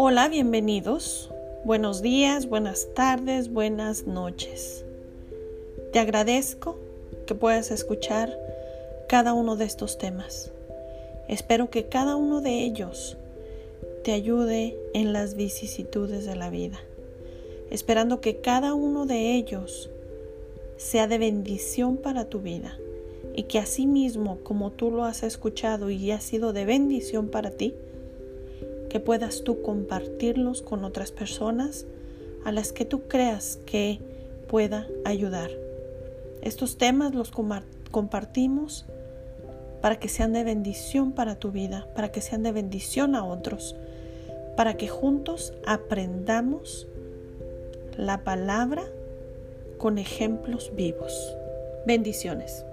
Hola, bienvenidos. Buenos días, buenas tardes, buenas noches. Te agradezco que puedas escuchar cada uno de estos temas. Espero que cada uno de ellos te ayude en las vicisitudes de la vida, esperando que cada uno de ellos sea de bendición para tu vida y que asimismo, como tú lo has escuchado y ha sido de bendición para ti, que puedas tú compartirlos con otras personas a las que tú creas que pueda ayudar. Estos temas los compartimos para que sean de bendición para tu vida, para que sean de bendición a otros, para que juntos aprendamos la palabra con ejemplos vivos. Bendiciones.